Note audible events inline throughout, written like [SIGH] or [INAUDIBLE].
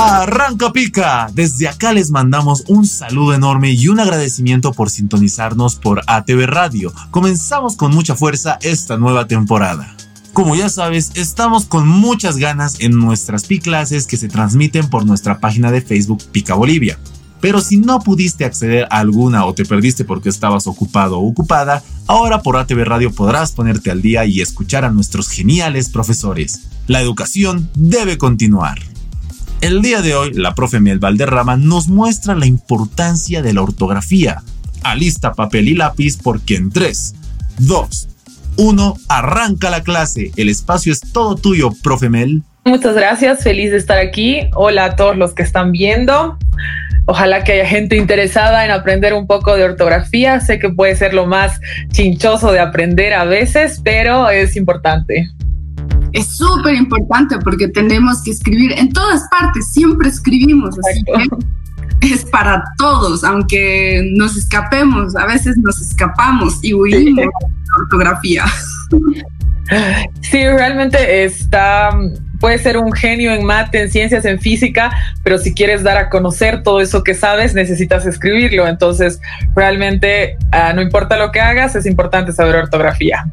Arranca pica. Desde acá les mandamos un saludo enorme y un agradecimiento por sintonizarnos por ATV Radio. Comenzamos con mucha fuerza esta nueva temporada. Como ya sabes, estamos con muchas ganas en nuestras PI clases que se transmiten por nuestra página de Facebook Pica Bolivia. Pero si no pudiste acceder a alguna o te perdiste porque estabas ocupado o ocupada, ahora por ATV Radio podrás ponerte al día y escuchar a nuestros geniales profesores. La educación debe continuar. El día de hoy, la profe Mel Valderrama nos muestra la importancia de la ortografía. Alista papel y lápiz porque en 3, 2, 1, arranca la clase. El espacio es todo tuyo, profe Mel. Muchas gracias, feliz de estar aquí. Hola a todos los que están viendo. Ojalá que haya gente interesada en aprender un poco de ortografía. Sé que puede ser lo más chinchoso de aprender a veces, pero es importante es súper importante porque tenemos que escribir en todas partes, siempre escribimos, así que es para todos, aunque nos escapemos, a veces nos escapamos y huimos de la ortografía. Sí, realmente está, puede ser un genio en mate, en ciencias, en física, pero si quieres dar a conocer todo eso que sabes, necesitas escribirlo. Entonces, realmente, ah, no importa lo que hagas, es importante saber ortografía.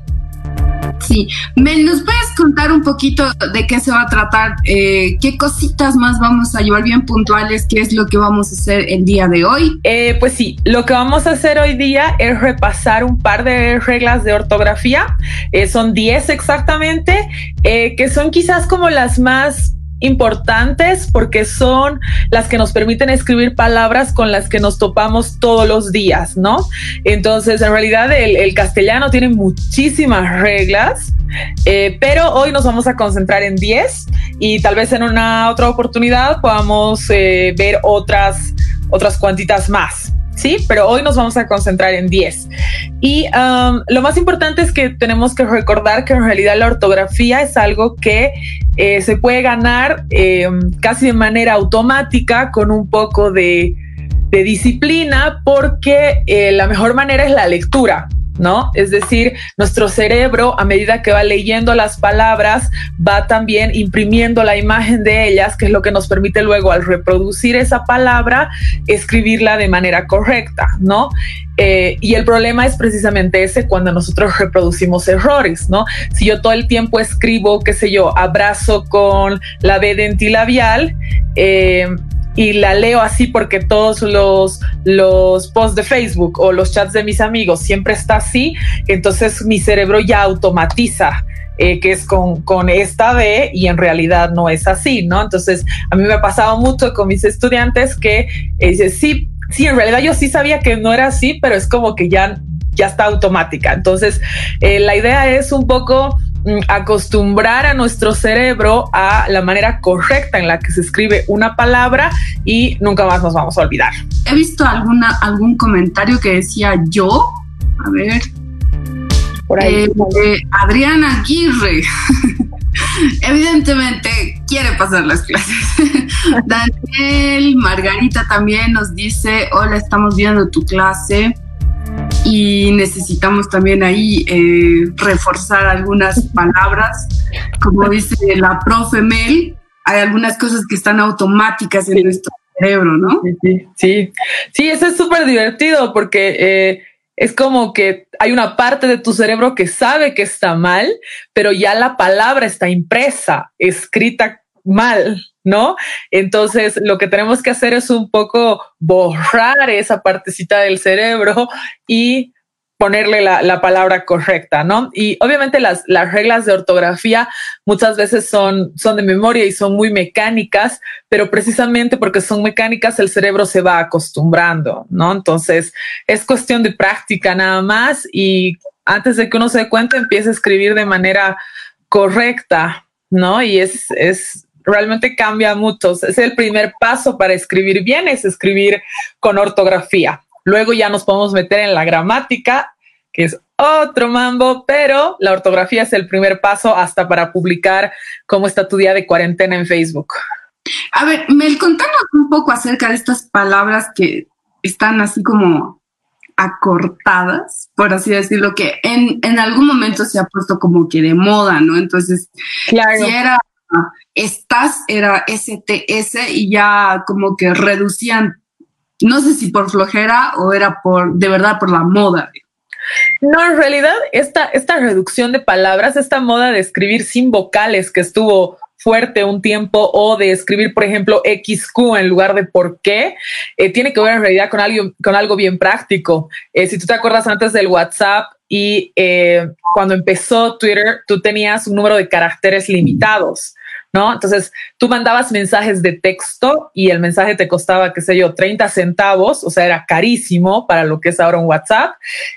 Sí, Mel, ¿nos puedes contar un poquito de qué se va a tratar? Eh, ¿Qué cositas más vamos a llevar bien puntuales? ¿Qué es lo que vamos a hacer el día de hoy? Eh, pues sí, lo que vamos a hacer hoy día es repasar un par de reglas de ortografía. Eh, son 10 exactamente, que son quizás como las más importantes porque son las que nos permiten escribir palabras con las que nos topamos todos los días, ¿no? Entonces, en realidad el, castellano tiene muchísimas reglas, eh, pero hoy nos vamos a concentrar en 10 y tal vez en una otra oportunidad podamos eh, ver otras, otras cuantitas más. ¿Sí? Pero hoy nos vamos a concentrar en 10. Y um, lo más importante es que tenemos que recordar que en realidad la ortografía es algo que eh, se puede ganar eh, casi de manera automática con un poco de, disciplina porque eh, la mejor manera es la lectura. ¿No? Es decir, nuestro cerebro, a medida que va leyendo las palabras, va también imprimiendo la imagen de ellas, que es lo que nos permite luego, al reproducir esa palabra, escribirla de manera correcta, ¿no? Eh, y el problema es precisamente ese cuando nosotros reproducimos errores, ¿no? Si yo todo el tiempo escribo, qué sé yo, abrazo con la B dentilabial, eh, y la leo así porque todos los, los posts de Facebook o los chats de mis amigos siempre está así, entonces mi cerebro ya automatiza eh, que es con, con, esta B y en realidad no es así, ¿no? Entonces a mí me ha pasado mucho con mis estudiantes que eh, sí, sí, en realidad yo sí sabía que no era así, pero es como que ya, ya está automática. Entonces eh, la idea es un poco acostumbrar a nuestro cerebro a la manera correcta en la que se escribe una palabra y nunca más nos vamos a olvidar. He visto alguna, algún comentario que decía yo, a ver, por ahí. Eh, Adriana Aguirre. [LAUGHS] Evidentemente quiere pasar las clases. [LAUGHS] Daniel, Margarita también nos dice, hola, estamos viendo tu clase y necesitamos también ahí eh, reforzar algunas palabras. Como dice la profe Mel, hay algunas cosas que están automáticas en nuestro cerebro, ¿no? Sí, sí, sí, eso es súper divertido porque eh, es como que hay una parte de tu cerebro que sabe que está mal, pero ya la palabra está impresa, escrita mal, ¿no? Entonces, lo que tenemos que hacer es un poco borrar esa partecita del cerebro y ponerle la, palabra correcta, ¿no? Y obviamente las, las, reglas de ortografía muchas veces son, son de memoria y son muy mecánicas, pero precisamente porque son mecánicas el cerebro se va acostumbrando, ¿no? Entonces es cuestión de práctica nada más y antes de que uno se dé cuenta empieza a escribir de manera correcta, ¿no? Y es, es realmente cambia mucho. Es el primer paso para escribir bien, es escribir con ortografía. Luego ya nos podemos meter en la gramática, que es otro mambo, pero la ortografía es el primer paso hasta para publicar cómo está tu día de cuarentena en Facebook. A ver, Mel, contanos un poco acerca de estas palabras que están así como acortadas, por así decirlo, que en, en algún momento se ha puesto como que de moda, ¿no? Entonces, claro. si era estás era STS y ya como que reducían, no sé si por flojera o era por, de verdad, por la moda. No, en realidad esta, esta reducción de palabras, esta moda de escribir sin vocales que estuvo fuerte un tiempo o de escribir, por ejemplo, XQ en lugar de por qué, eh, tiene que ver en realidad con algo, con algo bien práctico. Eh, si tú te acuerdas antes del WhatsApp y eh, cuando empezó Twitter, tú tenías un número de caracteres limitados. ¿No? Entonces, tú mandabas mensajes de texto y el mensaje te costaba, qué sé yo, 30 centavos, o sea, era carísimo para lo que es ahora un WhatsApp,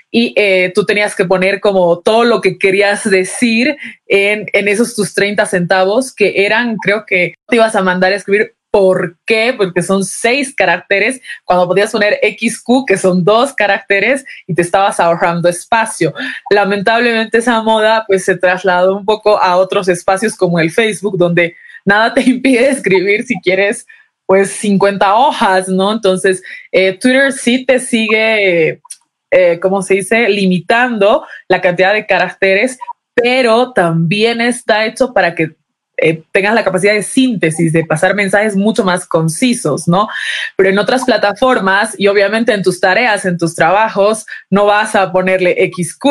y eh, tú tenías que poner como todo lo que querías decir en, en esos tus 30 centavos, que eran, creo que te ibas a mandar a escribir ¿Por qué? Porque son seis caracteres cuando podías poner XQ, que son dos caracteres, y te estabas ahorrando espacio. Lamentablemente esa moda pues se trasladó un poco a otros espacios como el Facebook, donde nada te [LAUGHS] impide escribir si quieres pues 50 hojas, ¿no? Entonces, eh, Twitter sí te sigue, eh, ¿cómo se dice?, limitando la cantidad de caracteres, pero también está hecho para que eh, tengas la capacidad de síntesis, de pasar mensajes mucho más concisos, ¿no? Pero en otras plataformas y obviamente en tus tareas, en tus trabajos, no vas a ponerle XQ,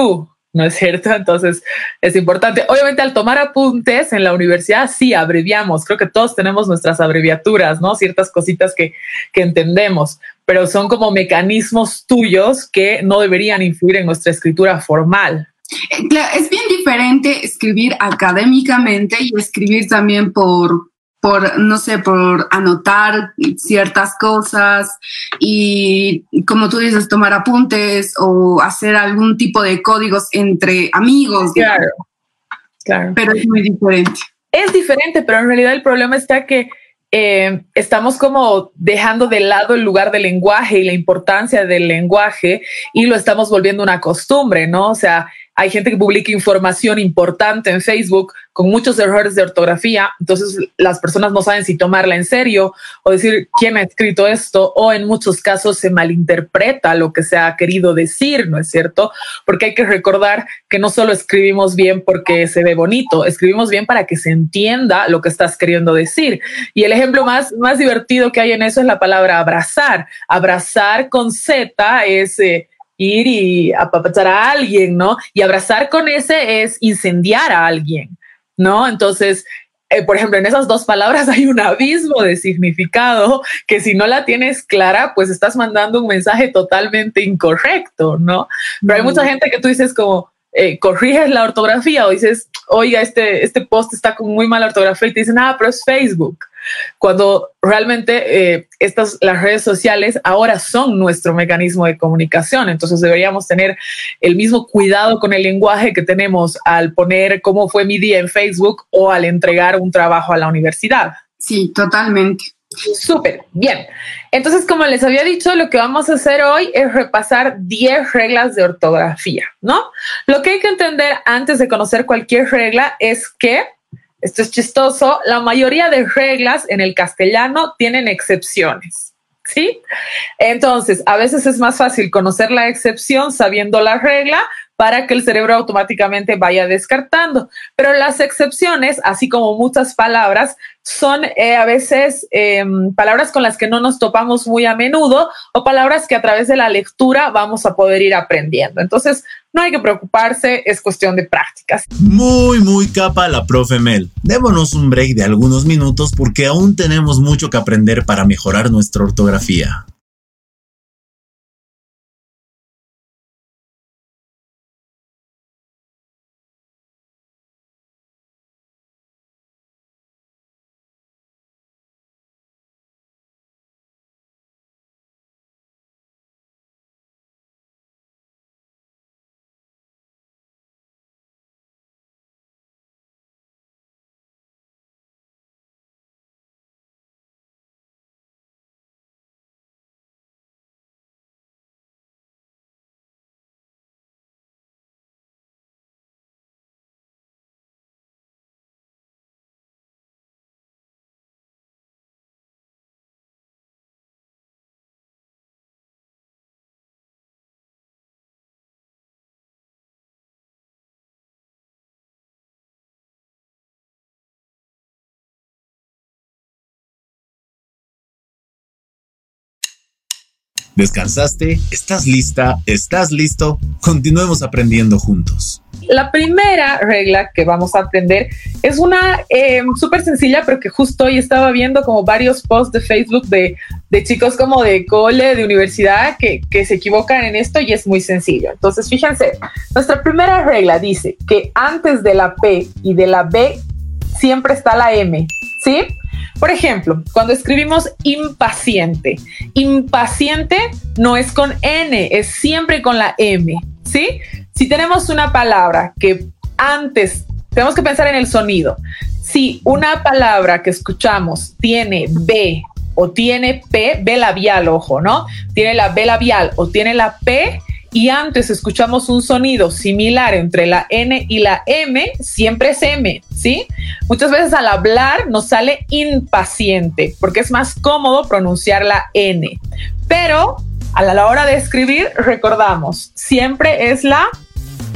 ¿no es cierto? Entonces es importante. Obviamente al tomar apuntes en la universidad sí abreviamos, creo que todos tenemos nuestras abreviaturas, ¿no? Ciertas cositas que, que entendemos, pero son como mecanismos tuyos que no deberían influir en nuestra escritura formal. Es bien diferente escribir académicamente y escribir también por, por, no sé, por anotar ciertas cosas y, como tú dices, tomar apuntes o hacer algún tipo de códigos entre amigos. Claro, claro. Pero es muy diferente. Es diferente, pero en realidad el problema está que eh, estamos como dejando de lado el lugar del lenguaje y la importancia del lenguaje y lo estamos volviendo una costumbre, ¿no? O sea, hay gente que publica información importante en Facebook con muchos errores de ortografía, entonces las personas no saben si tomarla en serio o decir quién ha escrito esto o en muchos casos se malinterpreta lo que se ha querido decir, ¿no es cierto? Porque hay que recordar que no solo escribimos bien porque se ve bonito, escribimos bien para que se entienda lo que estás queriendo decir. Y el ejemplo más, más divertido que hay en eso es la palabra abrazar. Abrazar con Z es... Eh, ir y apapachar a alguien, ¿no? Y abrazar con ese es incendiar a alguien, ¿no? Entonces, eh, por ejemplo, en esas dos palabras [LAUGHS] hay un abismo de significado que si no la tienes clara, pues estás mandando un mensaje totalmente incorrecto, ¿no? Pero hay mucha gente que tú dices como, eh, corriges la ortografía o dices, oiga, este, este post está con muy mala ortografía y te dicen, ah, pero es Facebook cuando realmente eh, estas, las redes sociales ahora son nuestro mecanismo de comunicación. Entonces deberíamos tener el mismo cuidado con el lenguaje que tenemos al poner cómo fue mi día en Facebook o al entregar un trabajo a la universidad. Sí, totalmente. Súper, bien. Entonces, como les había dicho, lo que vamos a hacer hoy es repasar 10 reglas de ortografía, ¿no? Lo que hay que entender antes de conocer cualquier regla es que esto es chistoso, la mayoría de reglas en el castellano tienen excepciones. ¿Sí? Entonces, a veces es más fácil conocer la excepción sabiendo la regla para que el cerebro automáticamente vaya descartando. Pero las excepciones, así como muchas palabras, son eh, a veces em, palabras con las que no nos topamos muy a menudo o palabras que a través de la lectura vamos a poder ir aprendiendo. Entonces, no hay que preocuparse, es cuestión de prácticas. Muy, muy capa la profe Mel. Démonos un break de algunos minutos porque aún tenemos mucho que aprender para mejorar nuestra ortografía. ¿Descansaste? ¿Estás lista? ¿Estás listo? Continuemos aprendiendo juntos. La primera regla que vamos a aprender es una eh, súper sencilla, pero que justo hoy estaba viendo como varios posts de Facebook de, de chicos como de cole, de universidad, que, que se equivocan en esto y es muy sencillo. Entonces, fíjense, nuestra primera regla dice que antes de la P y de la B siempre está la M, ¿sí? Por ejemplo, cuando escribimos impaciente, impaciente no es con N, es siempre con la M, ¿sí? Si tenemos una palabra que antes, tenemos que pensar en el sonido. Si una palabra que escuchamos tiene B o tiene P, B labial, ojo, ¿no? Tiene la B labial o tiene la P, y antes escuchamos un sonido similar entre la N y la M, siempre es M, ¿sí? Muchas veces al hablar nos sale impaciente porque es más cómodo pronunciar la N, pero a la hora de escribir recordamos, siempre es la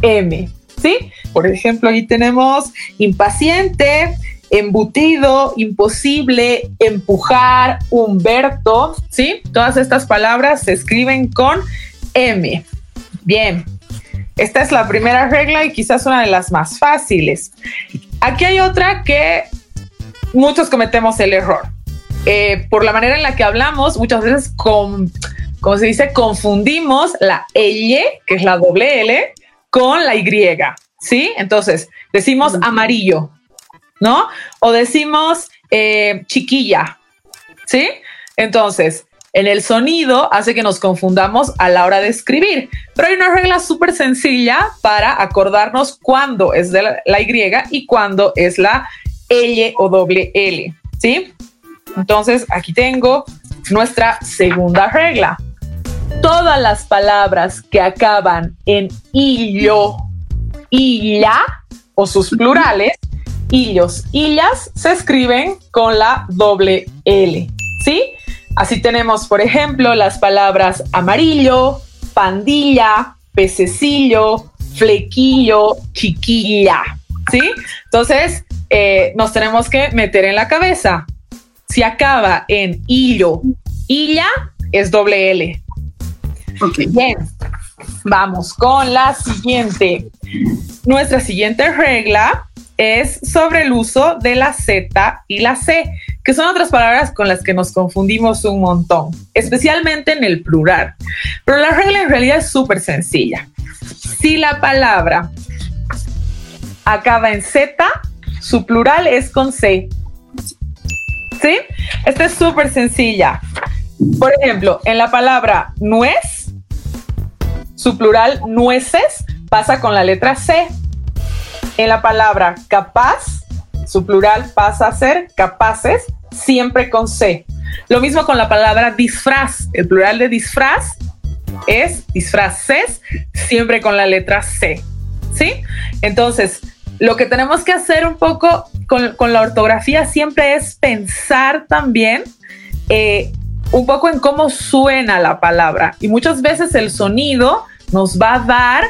M, ¿sí? Por ejemplo, ahí tenemos impaciente, embutido, imposible, empujar, Humberto, ¿sí? Todas estas palabras se escriben con M. Bien, esta es la primera regla y quizás una de las más fáciles. Aquí hay otra que muchos cometemos el error. Eh, por la manera en la que hablamos, muchas veces, con, como se dice, confundimos la L, que es la doble L, con la Y. ¿Sí? Entonces, decimos amarillo, ¿no? O decimos eh, chiquilla, ¿sí? Entonces, en el sonido hace que nos confundamos a la hora de escribir. Pero hay una regla súper sencilla para acordarnos cuándo es de la, Y y cuándo es la L o doble L. ¿Sí? Entonces aquí tengo nuestra segunda regla. Todas las palabras que acaban en illo, illa o sus plurales, illos, illas, se escriben con la doble L. ¿Sí? Así tenemos, por ejemplo, las palabras amarillo, pandilla, pececillo, flequillo, chiquilla, ¿sí? Entonces, eh, nos tenemos que meter en la cabeza. Si acaba en hilo, illa, es doble L. Bien, vamos con la siguiente. Nuestra siguiente regla es sobre el uso de la Z y la C que son otras palabras con las que nos confundimos un montón, especialmente en el plural. Pero la regla en realidad es súper sencilla. Si la palabra acaba en Z, su plural es con C. ¿Sí? Esta es súper sencilla. Por ejemplo, en la palabra nuez, su plural nueces pasa con la letra C. En la palabra capaz, su plural pasa a ser capaces, siempre con C. Lo mismo con la palabra disfraz. El plural de disfraz es disfraces, siempre con la letra C. ¿Sí? Entonces, lo que tenemos que hacer un poco con, la ortografía siempre es pensar también eh, un poco en cómo suena la palabra. Y muchas veces el sonido nos va a dar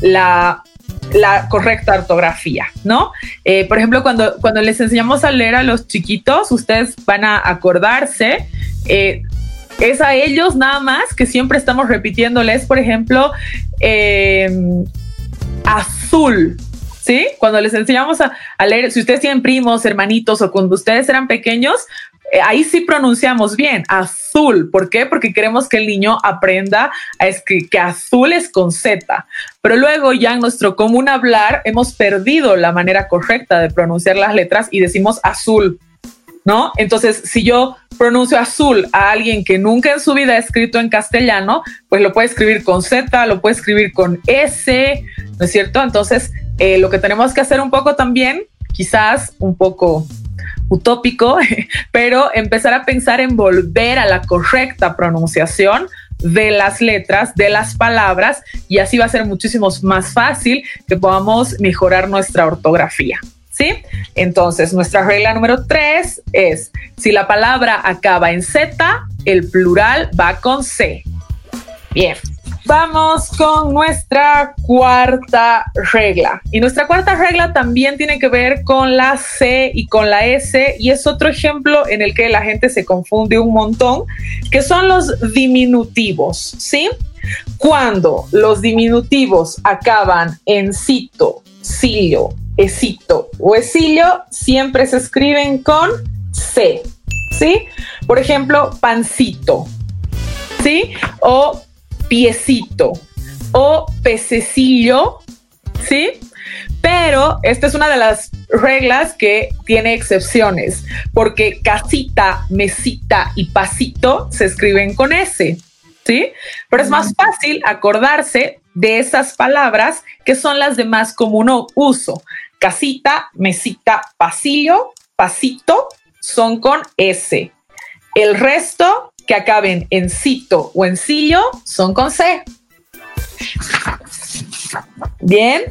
la la correcta ortografía, ¿no? Eh, por ejemplo, cuando, cuando les enseñamos a leer a los chiquitos, ustedes van a acordarse, eh, es a ellos nada más que siempre estamos repitiéndoles, por ejemplo, em, azul, ¿sí? Cuando les enseñamos a, a, leer, si ustedes tienen primos, hermanitos o cuando ustedes eran pequeños, ahí sí pronunciamos bien, azul. ¿Por qué? Porque queremos que el niño aprenda a escribir que azul es con Z. Pero luego ya en nuestro común hablar hemos perdido la manera correcta de pronunciar las letras y decimos azul. ¿No? Entonces, si yo pronuncio azul a alguien que nunca en su vida ha escrito en castellano, pues lo puede escribir con Z, lo puede escribir con S, ¿no es cierto? Entonces, eh, lo que tenemos que hacer un poco también, quizás un poco utópico, [LAUGHS] pero empezar a pensar en volver a la correcta pronunciación de las letras, de las palabras, y así va a ser muchísimo más fácil que podamos mejorar nuestra ortografía. ¿Sí? Entonces, nuestra regla número tres es, si la palabra acaba en Z, el plural va con C. Bien, Vamos con nuestra cuarta regla. Y nuestra cuarta regla también tiene que ver con la C y con la S y es otro ejemplo en el que la gente se confunde un montón, que son los diminutivos, ¿sí? Cuando los diminutivos acaban en cito, sillo, esito o esilio, siempre se escriben con C, ¿sí? Por ejemplo, pancito, ¿sí? O piecito o pececillo, ¿sí? Pero esta es una de las reglas que tiene excepciones, porque casita, mesita y pasito se escriben con S, ¿sí? Pero es más fácil acordarse de esas palabras que son las de más común uso. Casita, mesita, pasillo, pasito son con S. El resto que acaben en cito o en sillo son con C. Bien,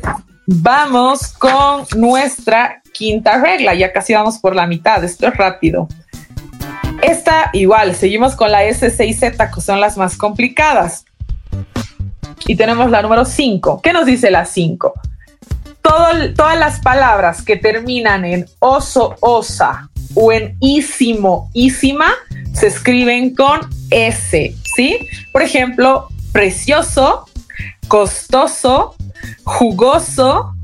vamos con nuestra quinta regla. Ya casi vamos por la mitad. Esto es rápido. Esta igual, seguimos con la S, y Z, que son las más complicadas. Y tenemos la número 5. ¿Qué nos dice la 5? todas las palabras que terminan en oso, osa o en ísimo, ísima, se escriben con S, ¿sí? Por ejemplo, precioso, costoso, jugoso,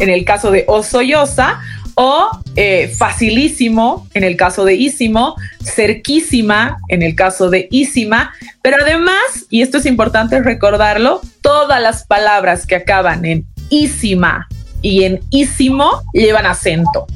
en el caso de osoyosa, o eh, facilísimo, en el caso de ísimo, cerquísima, en el caso de ísima, pero además, y esto es importante recordarlo, todas las palabras que acaban en ísima y en ísimo llevan acento,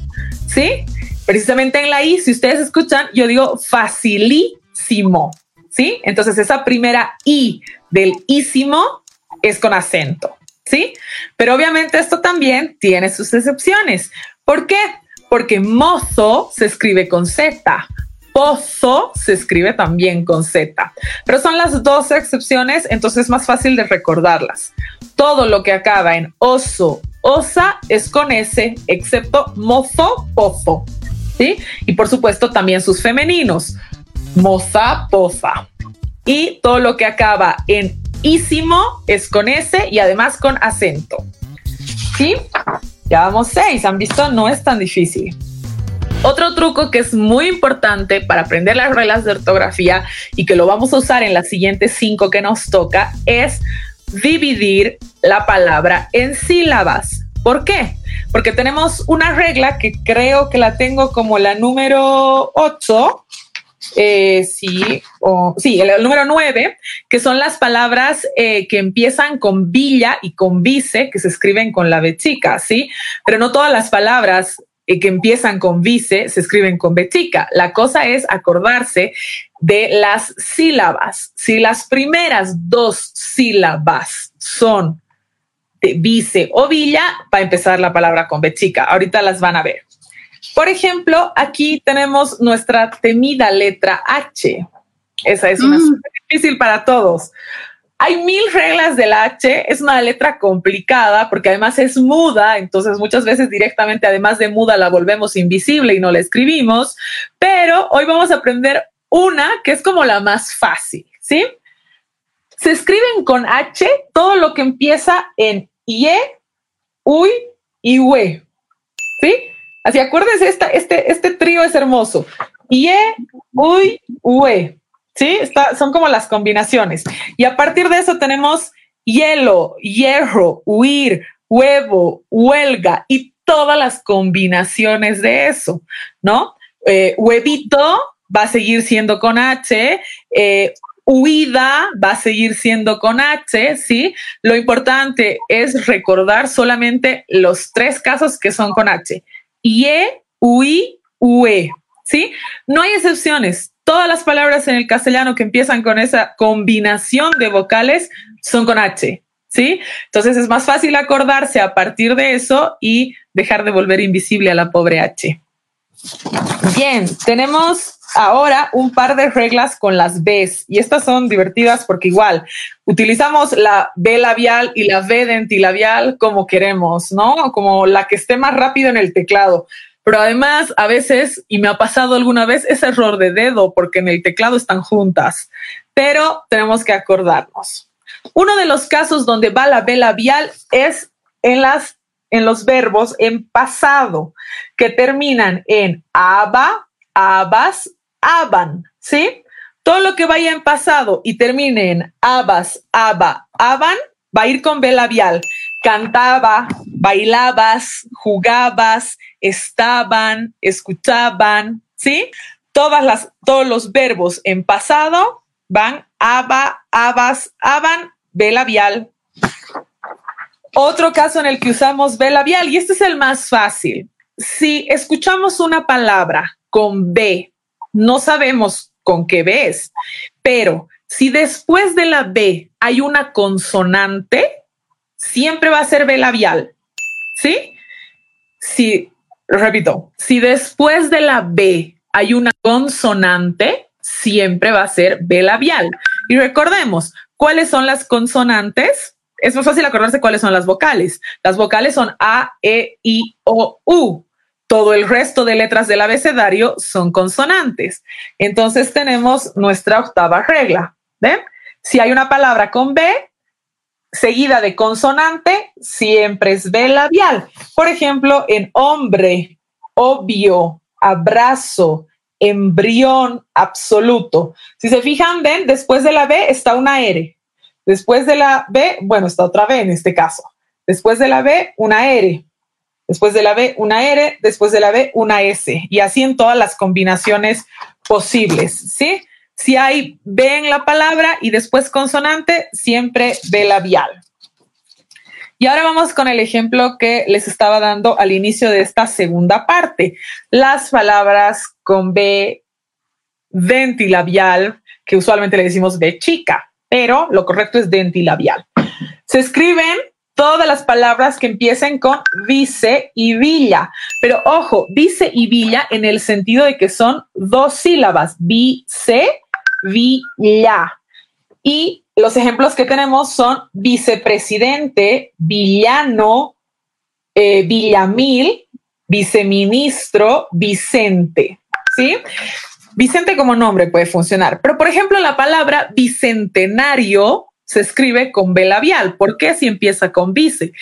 ¿sí? Precisamente en la I, si ustedes escuchan, yo digo facilísimo, ¿sí? Entonces esa primera I del ísimo es con acento, ¿sí? Pero obviamente esto también tiene sus excepciones. ¿Por qué? Porque mozo se escribe con Z, pozo se escribe también con Z, pero son las dos excepciones, entonces es más fácil de recordarlas. Todo lo que acaba en oso, osa es con S, excepto mozo, pozo. Y por supuesto también sus femeninos, moza, poza. Y todo lo que acaba en ísimo es con S y además con acento. ¿Sí? Ya vamos seis, han visto, no es tan difícil. Otro truco que es muy importante para aprender las reglas de ortografía y que lo vamos a usar en las siguientes cinco que nos toca es dividir la palabra en sílabas. ¿Por qué? Porque tenemos una regla que creo que la tengo como la número 8, eh, sí, o, sí, el, número 9, que son las palabras eh, que empiezan con villa y con vice, que se escriben con la B chica, ¿sí? Pero no todas las palabras eh, que empiezan con vice se escriben con B chica. La cosa es acordarse de las sílabas. Si las primeras dos sílabas son vice o villa, va a empezar la palabra con B chica. Ahorita las van a ver. Por ejemplo, aquí tenemos nuestra temida letra H. Esa es una mm. difícil para todos. Hay mil reglas de la H, es una letra complicada porque además es muda, entonces muchas veces directamente además de muda la volvemos invisible y no la escribimos, pero hoy vamos a aprender una que es como la más fácil, ¿sí? Se escriben con H todo lo que empieza en IE, UI y UE. ¿Sí? Así acuérdense, esta, este, este trío es hermoso. IE, UI, UE. ¿Sí? Está, son como las combinaciones. Y a partir de eso tenemos hielo, hierro, huir, huevo, huelga y todas las combinaciones de eso, ¿no? Eh, huevito va a seguir siendo con H, eh, huida va a seguir siendo con H, ¿sí? Lo importante es recordar solamente los tres casos que son con H. Ye, ui, ue, ¿sí? No hay excepciones. Todas las palabras en el castellano que empiezan con esa combinación de vocales son con H, ¿sí? Entonces es más fácil acordarse a partir de eso y dejar de volver invisible a la pobre H. Bien, tenemos ahora un par de reglas con las Bs y estas son divertidas porque igual utilizamos la B labial y la B dentilabial como queremos, ¿no? Como la que esté más rápido en el teclado. Pero además, a veces, y me ha pasado alguna vez, es error de dedo porque en el teclado están juntas. Pero tenemos que acordarnos. Uno de los casos donde va la B labial es en las en los verbos en pasado que terminan en aba, abas, aban, ¿sí? Todo lo que vaya en pasado y termine en abas, aba, aban, va a ir con B labial. Cantaba, bailabas, jugabas, estaban, escuchaban, ¿sí? Todas las, todos los verbos en pasado van aba, abas, aban, B labial. Otro caso en el que usamos B labial, y este es el más fácil. Si escuchamos una palabra con B, no sabemos con qué B es, pero si después de la B hay una consonante, siempre va a ser B labial. ¿Sí? Si, repito, si después de la B hay una consonante, siempre va a ser B labial. Y recordemos, ¿cuáles son las consonantes? Es más fácil acordarse cuáles son las vocales. Las vocales son A, E, I, O, U. Todo el resto de letras del abecedario son consonantes. Entonces tenemos nuestra octava regla. ¿Ven? Si hay una palabra con B, seguida de consonante, siempre es B labial. Por ejemplo, en hombre, obvio, abrazo, embrión, absoluto. Si se fijan, ven, después de la B está una R. Después de la B, bueno, está otra B en este caso. Después de la B, una R. Después de la B, una R. Después de la B, una S. Y así en todas las combinaciones posibles, ¿sí? Si hay B en la palabra y después consonante, siempre B labial. Y ahora vamos con el ejemplo que les estaba dando al inicio de esta segunda parte. Las palabras con B ventilabial, que usualmente le decimos B chica pero lo correcto es dentilabial. Se escriben todas las palabras que empiecen con vice y villa, pero ojo, vice y villa en el sentido de que son dos sílabas, vice, villa. Y los ejemplos que tenemos son vicepresidente, villano, eh, villamil, viceministro, Vicente. ¿Sí? Vicente como nombre puede funcionar, pero por ejemplo la palabra bicentenario se escribe con B labial. ¿Por qué si empieza con vice?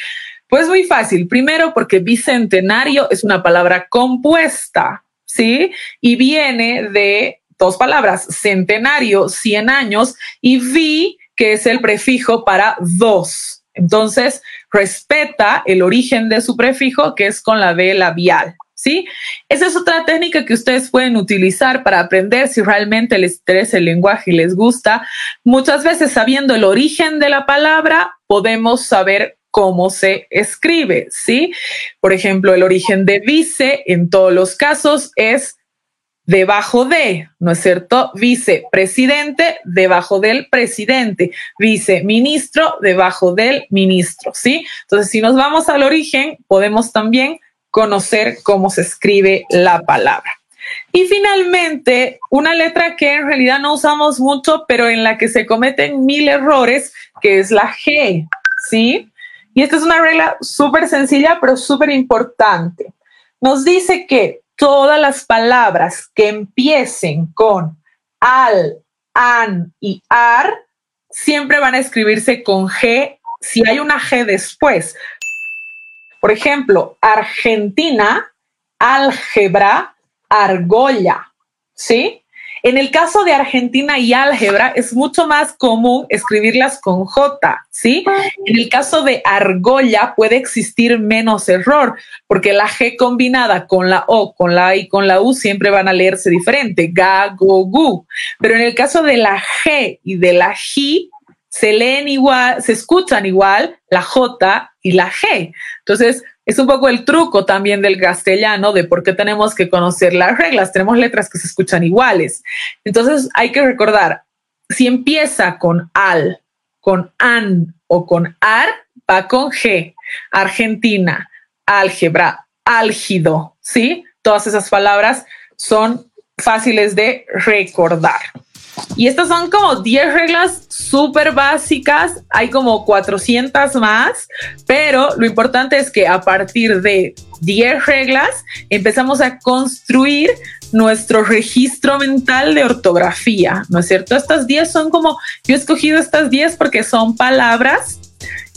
Pues muy fácil. Primero porque bicentenario es una palabra compuesta, ¿sí? Y viene de dos palabras, centenario, cien años, y vi, que es el prefijo para dos. Entonces, respeta el origen de su prefijo, que es con la B labial. ¿Sí? Esa es otra técnica que ustedes pueden utilizar para aprender si realmente les interesa el lenguaje y les gusta. Muchas veces sabiendo el origen de la palabra, podemos saber cómo se escribe, ¿sí? Por ejemplo, el origen de vice en todos los casos es debajo de, ¿no es cierto? Vicepresidente debajo del presidente, viceministro debajo del ministro, ¿sí? Entonces, si nos vamos al origen, podemos también conocer cómo se escribe la palabra. Y finalmente, una letra que en realidad no usamos mucho, pero en la que se cometen mil errores, que es la G, ¿sí? Y esta es una regla súper sencilla, pero súper importante. Nos dice que todas las palabras que empiecen con al, an y ar siempre van a escribirse con G si hay una G después. Por ejemplo, Argentina, álgebra, argolla, ¿sí? En el caso de Argentina y álgebra es mucho más común escribirlas con J, ¿sí? En el caso de argolla puede existir menos error, porque la G combinada con la O, con la I y con la U siempre van a leerse diferente, ga, go, gu. Pero en el caso de la G y de la G, se leen igual, se escuchan igual la J y la G. Entonces, es un poco el truco también del castellano de por qué tenemos que conocer las reglas. Tenemos letras que se escuchan iguales. Entonces, hay que recordar, si empieza con al, con an o con ar, va con G. Argentina, álgebra, álgido, ¿sí? Todas esas palabras son fáciles de recordar. Y estas son como 10 reglas súper básicas, hay como 400 más, pero lo importante es que a partir de 10 reglas empezamos a construir nuestro registro mental de ortografía, ¿no es cierto? Estas 10 son como, yo he escogido estas 10 porque son palabras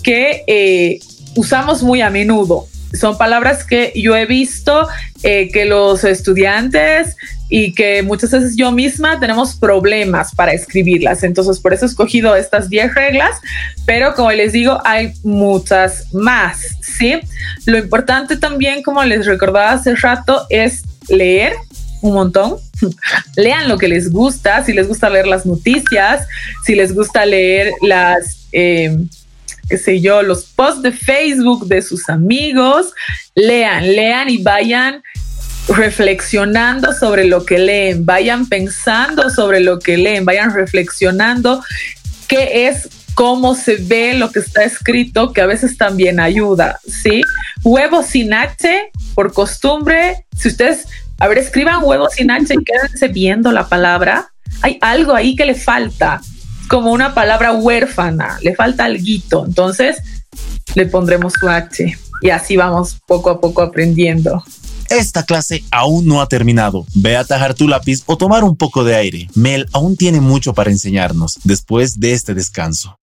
que eh, usamos muy a menudo. Son palabras que yo he visto eh, que los estudiantes y que muchas veces yo misma tenemos problemas para escribirlas. Entonces, por eso he escogido estas 10 reglas, pero como les digo, hay muchas más, ¿sí? Lo importante también, como les recordaba hace rato, es leer un montón. [LAUGHS] Lean lo que les gusta, si les gusta leer las noticias, si les gusta leer las... Eh, qué sé yo, los posts de Facebook de sus amigos, lean, lean y vayan reflexionando sobre lo que leen, vayan pensando sobre lo que leen, vayan reflexionando qué es, cómo se ve lo que está escrito, que a veces también ayuda, ¿sí? Huevo sin H, por costumbre, si ustedes, a ver, escriban huevo sin H y quédense viendo la palabra, hay algo ahí que le falta, como una palabra huérfana, le falta algo, entonces le pondremos su H y así vamos poco a poco aprendiendo. Esta clase aún no ha terminado. Ve a tajar tu lápiz o tomar un poco de aire. Mel aún tiene mucho para enseñarnos después de este descanso.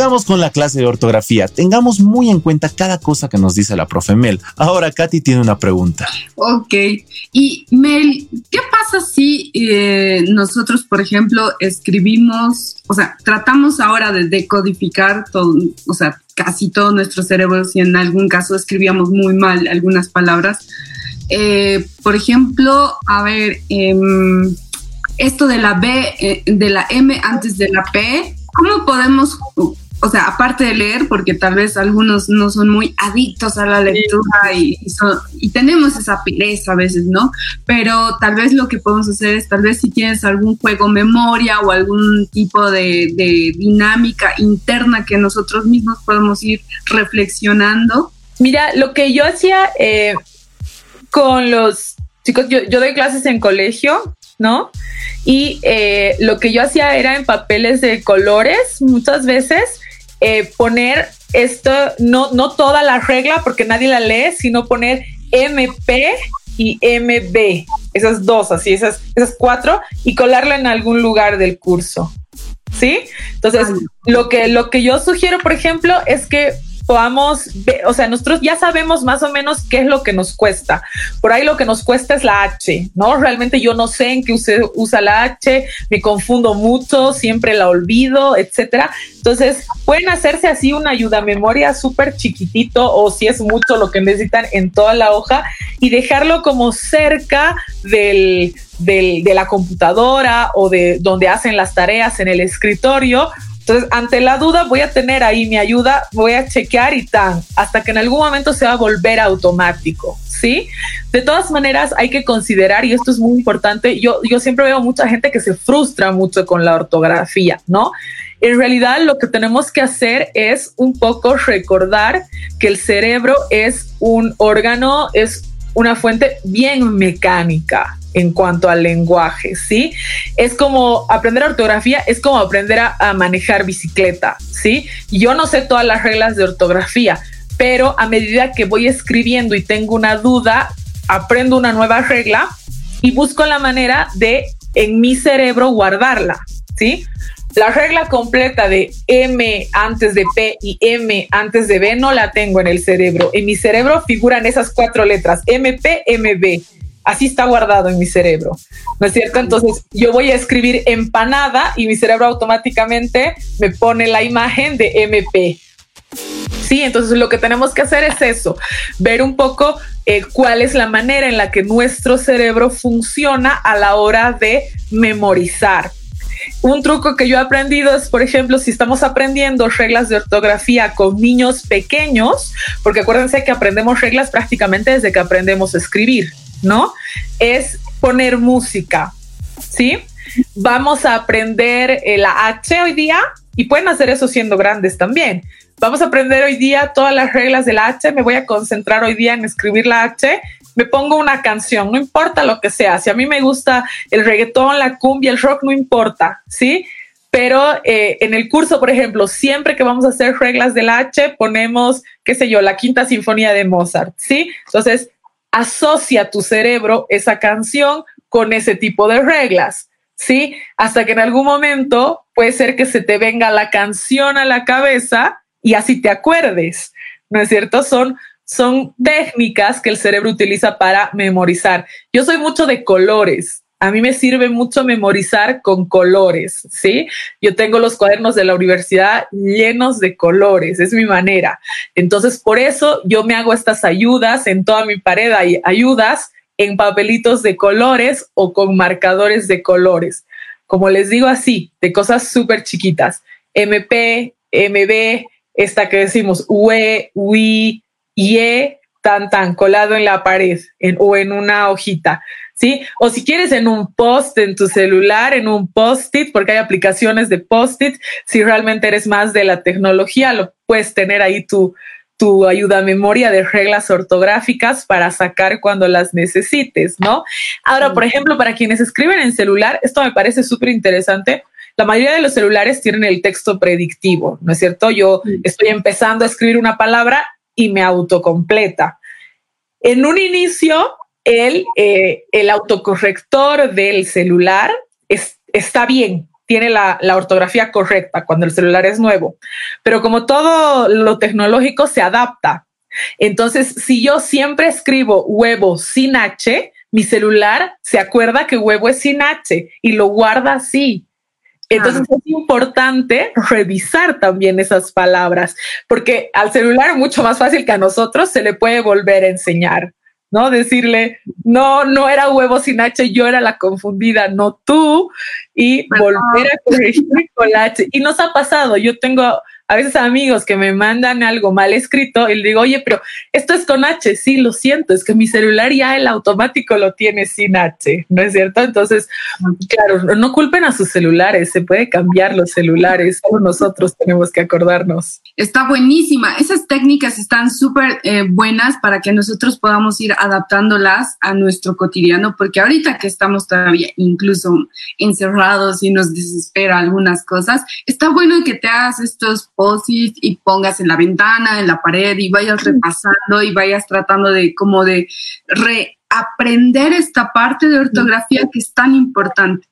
Sigamos con la clase de ortografía. Tengamos muy en cuenta cada cosa que nos dice la profe Mel. Ahora Katy tiene una pregunta. Ok. Y Mel, ¿qué pasa si eh, nosotros, por ejemplo, escribimos, o sea, tratamos ahora de decodificar todo, o sea, casi todo nuestro cerebro, si en algún caso escribíamos muy mal algunas palabras? Eh, por ejemplo, a ver, em, esto de la B, eh, de la M antes de la P, ¿Cómo podemos, o sea, aparte de leer, porque tal vez algunos no son muy adictos a la lectura y, y, tenemos esa pereza a veces, ¿no? Pero tal vez lo que podemos hacer es, tal vez si tienes algún juego memoria o algún tipo de, dinámica interna que nosotros mismos podemos ir reflexionando. Mira, lo que yo hacía eh, con los chicos, yo, yo doy clases en colegio, ¿no? Y eh, lo que yo hacía era en papeles de colores, muchas veces, eh, poner esto, no, no toda la regla porque nadie la lee, sino poner MP y MB, esas dos, así, esas, esas cuatro, y colarla en algún lugar del curso. ¿Sí? Entonces, lo que, lo que yo sugiero, por ejemplo, es que podamos o sea, nosotros ya sabemos más o menos qué es lo que nos cuesta. Por ahí lo que nos cuesta es la H, ¿no? Realmente yo no sé en qué usted usa la H, me confundo mucho, siempre la olvido, etcétera. Entonces, pueden hacerse así una ayuda memoria súper chiquitito o si es mucho lo que necesitan en toda la hoja y dejarlo como cerca del, del, de la computadora o de donde hacen las tareas en el escritorio entonces, ante la duda, voy a tener ahí mi ayuda, voy a chequear y tan, hasta que en algún momento se va a volver automático, ¿sí? De todas maneras, hay que considerar, y esto es muy importante, yo, yo siempre veo mucha gente que se frustra mucho con la ortografía, ¿no? En realidad, lo que tenemos que hacer es un poco recordar que el cerebro es un órgano, es una fuente bien mecánica, en cuanto al lenguaje, ¿sí? Es como aprender ortografía, es como aprender a, manejar bicicleta, ¿sí? Yo no sé todas las reglas de ortografía, pero a medida que voy escribiendo y tengo una duda, aprendo una nueva regla y busco la manera de en mi cerebro guardarla, ¿sí? La regla completa de M antes de P y M antes de B no la tengo en el cerebro. En mi cerebro figuran esas cuatro letras, MP, MB así está guardado en mi cerebro, ¿no es cierto? Entonces yo voy a escribir empanada y mi cerebro automáticamente me pone la imagen de MP. Sí, entonces lo que tenemos que hacer es eso, ver un poco eh, cuál es la manera en la que nuestro cerebro funciona a la hora de memorizar. Un truco que yo he aprendido es, por ejemplo, si estamos aprendiendo reglas de ortografía con niños pequeños, porque acuérdense que aprendemos reglas prácticamente desde que aprendemos a escribir. ¿no? Es poner música, ¿sí? Vamos a aprender eh, la H hoy día y pueden hacer eso siendo grandes también. vamos a aprender hoy día todas las reglas del H, me voy a concentrar hoy día en escribir la H, me pongo una canción, no importa lo que sea, si a mí me gusta el reggaetón, la cumbia, el rock, no importa, ¿sí? Pero eh, en el curso, por ejemplo, siempre que vamos a hacer reglas del H, ponemos, qué sé yo, la quinta sinfonía de Mozart, ¿sí? Entonces, asocia tu cerebro esa canción con ese tipo de reglas. ¿sí? Hasta que en algún momento puede ser que se te venga la canción a la cabeza y así te acuerdes, ¿no es cierto? Son, son técnicas que el cerebro utiliza para memorizar. Yo soy mucho de colores. A mí me sirve mucho memorizar con colores, ¿sí? Yo tengo los cuadernos de la universidad llenos de colores, es mi manera. Entonces, por eso yo me hago estas ayudas en toda mi pared, hay ayudas en papelitos de colores o con marcadores de colores. Como les digo así, de cosas súper chiquitas. MP, MB, esta que decimos UE, UI, IE, tan tan, colado en la pared o en una hojita. ¿Sí? O si quieres en un post en tu celular, en un post-it, porque hay aplicaciones de post-it, si realmente eres más de la tecnología, lo puedes tener ahí tu, tu ayuda a memoria de reglas ortográficas para sacar cuando las necesites, ¿no? Ahora, por ejemplo, para quienes escriben en celular, esto me parece súper interesante. La mayoría de los celulares tienen el texto predictivo, ¿no es cierto? Yo estoy empezando a escribir una palabra y me autocompleta. En un inicio, el, eh, el autocorrector del celular está bien, tiene la, ortografía correcta cuando el celular es nuevo. Pero como todo lo tecnológico se adapta. Entonces, si yo siempre escribo huevo sin H, mi celular se acuerda que huevo es sin H y lo guarda así. Entonces es importante revisar también esas palabras, porque al celular mucho más fácil que a nosotros se le puede volver a enseñar. ¿no? Decirle, no, no era huevo sin H, yo era la confundida, no tú, y volver a corregir con H. Y nos ha pasado, yo tengo a veces amigos que me mandan algo mal escrito y le digo, oye, pero esto es con H, sí, lo siento, es que mi celular ya el automático lo tiene sin H, ¿no es cierto? Entonces, claro, no culpen a sus celulares, se puede cambiar los celulares, solo nosotros tenemos que acordarnos. Está buenísima, esas técnicas están súper eh, buenas para que nosotros podamos ir adaptándolas a nuestro cotidiano, porque ahorita que estamos todavía incluso encerrados y nos desespera algunas cosas, está bueno que te hagas estos y pongas en la ventana, en la pared y vayas repasando y vayas tratando de como de reaprender esta parte de ortografía que es tan importante.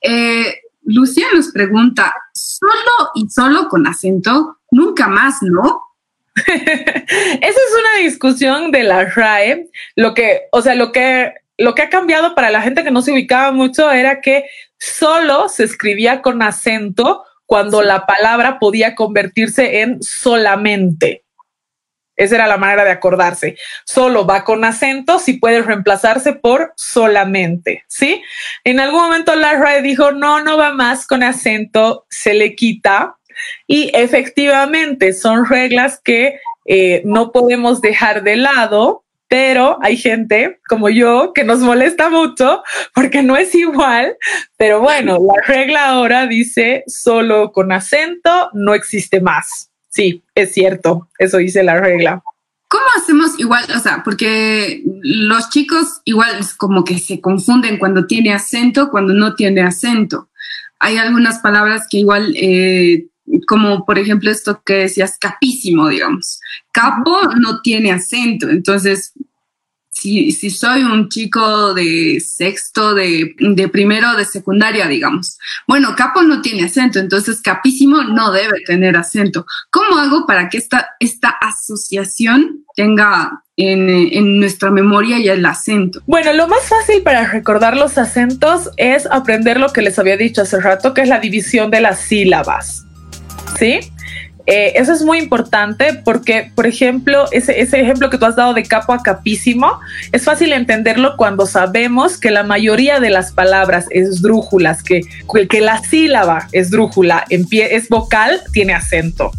Eh, Lucía nos pregunta, solo y solo con acento, nunca más, ¿no? [LAUGHS] Esa es una discusión de la RAE. Lo que, o sea, lo que, lo que ha cambiado para la gente que no se ubicaba mucho era que solo se escribía con acento cuando la palabra podía convertirse en solamente. Esa era la manera de acordarse. Solo va con acento si puede reemplazarse por solamente, ¿sí? En algún momento la RAE dijo, no, no va más con acento, se le quita. Y efectivamente son reglas que eh, no podemos dejar de lado pero hay gente como yo que nos molesta mucho porque no es igual, pero bueno, la regla ahora dice solo con acento, no existe más. Sí, es cierto, eso dice la regla. ¿Cómo hacemos igual? O sea, porque los chicos igual es como que se confunden cuando tiene acento, cuando no tiene acento. Hay algunas palabras que igual eh, como por ejemplo esto que decías, capísimo, digamos. Capo no tiene acento, entonces si, si soy un chico de sexto, de, de primero, de secundaria, digamos. Bueno, capo no tiene acento, entonces capísimo no debe tener acento. ¿Cómo hago para que esta, esta asociación tenga en, en, nuestra memoria ya el acento. Bueno, lo más fácil para recordar los acentos es aprender lo que les había dicho hace rato, que es la división de las sílabas. ¿Sí? Eh, eso es muy importante porque, por ejemplo, ese, ese, ejemplo que tú has dado de capo a capísimo, es fácil entenderlo cuando sabemos que la mayoría de las palabras esdrújulas, que, que la sílaba esdrújula es vocal, tiene acento.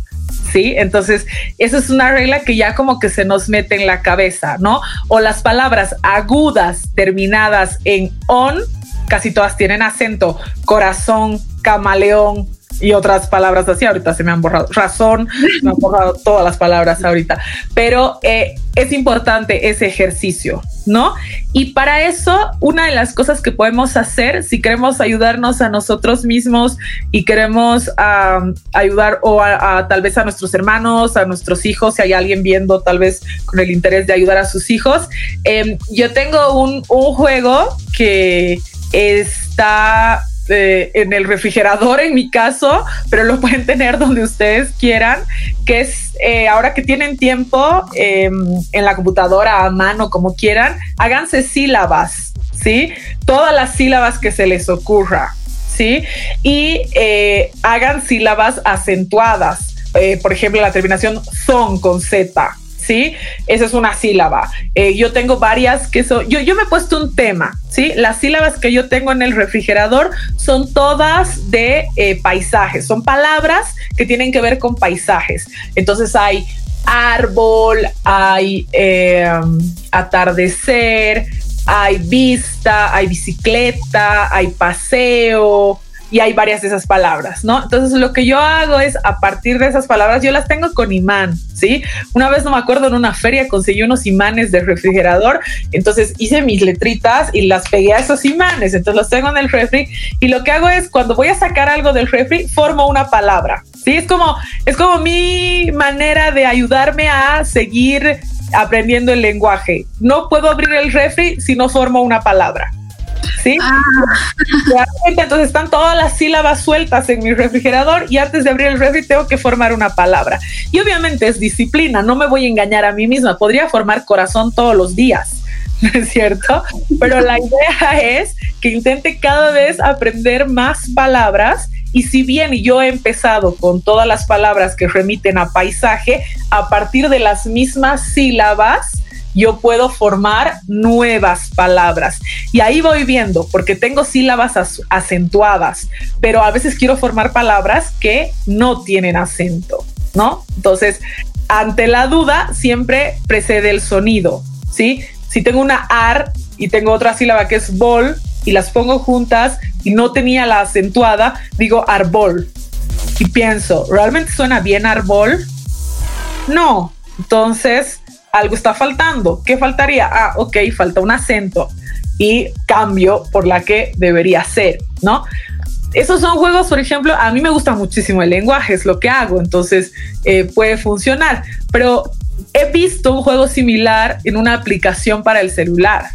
¿sí? Entonces, esa es una regla que ya como que se nos mete en la cabeza, ¿no? O las palabras agudas terminadas en on, casi todas tienen acento, corazón, camaleón, y otras palabras así. Ahorita se me han borrado razón, me han borrado todas las palabras ahorita, pero eh, es importante ese ejercicio, ¿no? Y para eso, una de las cosas que podemos hacer, si queremos ayudarnos a nosotros mismos y queremos ayudar o a, tal vez a nuestros hermanos, a nuestros hijos, si hay alguien viendo tal vez con el interés de ayudar a sus hijos, em, yo tengo un juego que está en el refrigerador en mi caso, pero lo pueden tener donde ustedes quieran, que es eh, ahora que tienen tiempo em, en la computadora a mano, como quieran, háganse sílabas, ¿sí? Todas las sílabas que se les ocurra, ¿sí? Y eh, hagan sílabas acentuadas. Eh, por ejemplo, la terminación son con Z, ¿sí? Esa es una sílaba. Eh, yo tengo varias que son, yo, yo me he puesto un tema, ¿sí? Las sílabas que yo tengo en el refrigerador son todas de eh, paisajes, son palabras que tienen que ver con paisajes. Entonces hay árbol, hay em, atardecer, hay vista, hay bicicleta, hay paseo, y hay varias de esas palabras, ¿no? Entonces lo que yo hago es a partir de esas palabras, yo las tengo con imán, ¿sí? Una vez no me acuerdo en una feria conseguí unos imanes de refrigerador, entonces hice mis letritas y las pegué a esos imanes, entonces los tengo en el refri y lo que hago es cuando voy a sacar algo del refri, formo una palabra, ¿sí? Es como, es como mi manera de ayudarme a seguir aprendiendo el lenguaje. No puedo abrir el refri si no formo una palabra. ¿Sí? Ah. Entonces están todas las sílabas sueltas en mi refrigerador y antes de abrir el refri tengo que formar una palabra. Y obviamente es disciplina, no me voy a engañar a mí misma, podría formar corazón todos los días. [LAUGHS] ¿No es cierto? Pero la idea es que intente cada vez aprender más palabras y si bien yo he empezado con todas las palabras que remiten a paisaje, a partir de las mismas sílabas, yo puedo formar nuevas palabras. Y ahí voy viendo, porque tengo sílabas acentuadas, pero a veces quiero formar palabras que no tienen acento, ¿no? Entonces, ante la duda, siempre precede el sonido, ¿sí? Si tengo una ar y tengo otra sílaba que es bol y las pongo juntas y no tenía la acentuada, digo arbol. Y pienso, ¿realmente suena bien arbol? No. Entonces, algo está faltando. ¿Qué faltaría? Ah, ok, falta un acento y cambio por la que debería ser, ¿no? Esos son juegos, por ejemplo, a mí me gusta muchísimo el lenguaje, es lo que hago, entonces eh, puede funcionar, pero he visto un juego similar en una aplicación para el celular.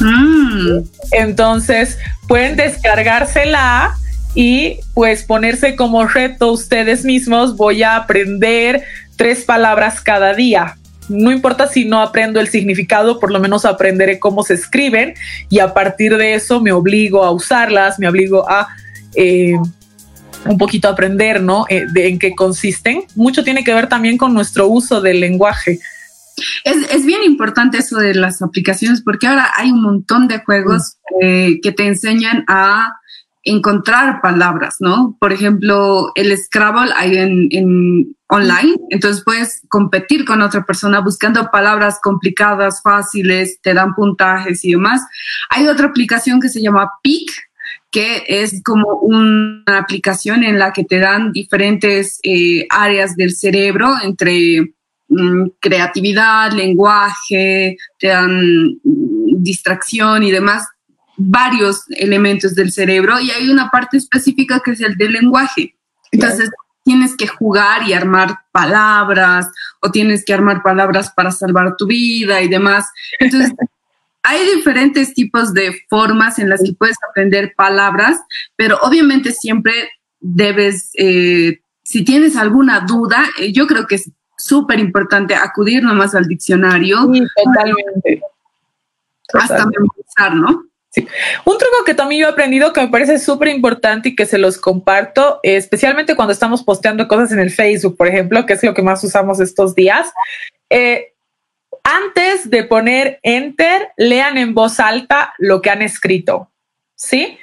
Mm. Entonces pueden descargársela y pues ponerse como reto ustedes mismos, voy a aprender tres palabras cada día no importa si no aprendo el significado, por lo menos aprenderé cómo se escriben y a partir de eso me obligo a usarlas, me obligo a eh, un poquito aprender, ¿no? Eh, de en qué consisten. Mucho tiene que ver también con nuestro uso del lenguaje. Es, bien importante eso de las aplicaciones porque ahora hay un montón de juegos mm. eh, que te enseñan a encontrar palabras, ¿no? Por ejemplo, el Scrabble hay en, online, entonces puedes competir con otra persona buscando palabras complicadas, fáciles, te dan puntajes y demás. Hay otra aplicación que se llama Pick, que es como una aplicación en la que te dan diferentes eh, áreas del cerebro entre mm, creatividad, lenguaje, te dan mm, distracción y demás varios elementos del cerebro y hay una parte específica que es el del lenguaje. Entonces, tienes que jugar y armar palabras o tienes que armar palabras para salvar tu vida y demás. Entonces, [LAUGHS] hay diferentes tipos de formas en las que puedes aprender palabras, pero obviamente siempre debes, eh, si tienes alguna duda, eh, yo creo que es súper importante acudir nomás al diccionario. totalmente. Hasta memorizar, ¿no? Un truco que también yo he aprendido que me parece súper importante y que se los comparto, especialmente cuando estamos posteando cosas en el Facebook, por ejemplo, que es lo que más usamos estos días. Eh, antes de poner enter, lean en voz alta lo que han escrito, ¿sí?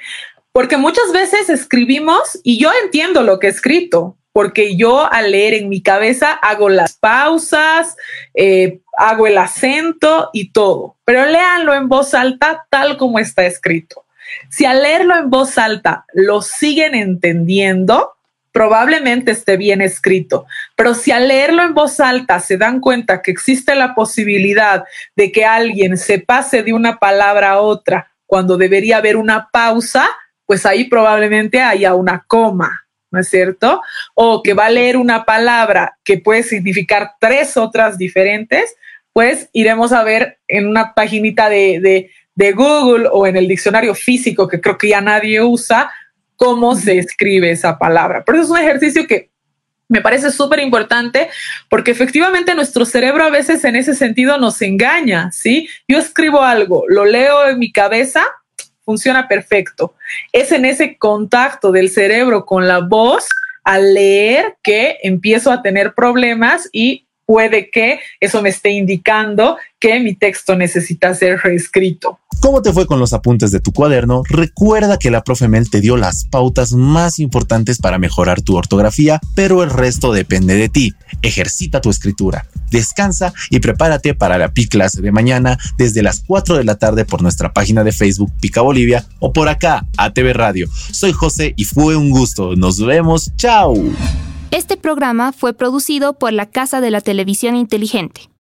Porque muchas veces escribimos y yo entiendo lo que he escrito, porque yo al leer en mi cabeza hago las pausas, eh, hago el acento y todo, pero léanlo en voz alta tal como está escrito. Si al leerlo en voz alta lo siguen entendiendo, probablemente esté bien escrito. Pero si al leerlo en voz alta se dan cuenta que existe la posibilidad de que alguien se pase de una palabra a otra cuando debería haber una pausa, pues ahí probablemente haya una coma. ¿No es cierto? O que va a leer una palabra que puede significar tres otras diferentes, pues iremos a ver en una paginita de, de Google o en el diccionario físico, que creo que ya nadie usa, cómo se escribe esa palabra. Pero eso es un ejercicio que me parece súper importante porque efectivamente nuestro cerebro a veces en ese sentido nos engaña, ¿sí? Yo escribo algo, lo leo en mi cabeza, funciona perfecto. Es en ese contacto del cerebro con la voz al leer que empiezo a tener problemas y puede que eso me esté indicando que mi texto necesita ser reescrito. ¿Cómo te fue con los apuntes de tu cuaderno? Recuerda que la profe Mel te dio las pautas más importantes para mejorar tu ortografía, pero el resto depende de ti. Ejercita tu escritura, descansa y prepárate para la PI clase de mañana desde las 4 de la tarde por nuestra página de Facebook Pica Bolivia o por acá, ATV Radio. Soy José y fue un gusto. Nos vemos. Chao. Este programa fue producido por la Casa de la Televisión Inteligente.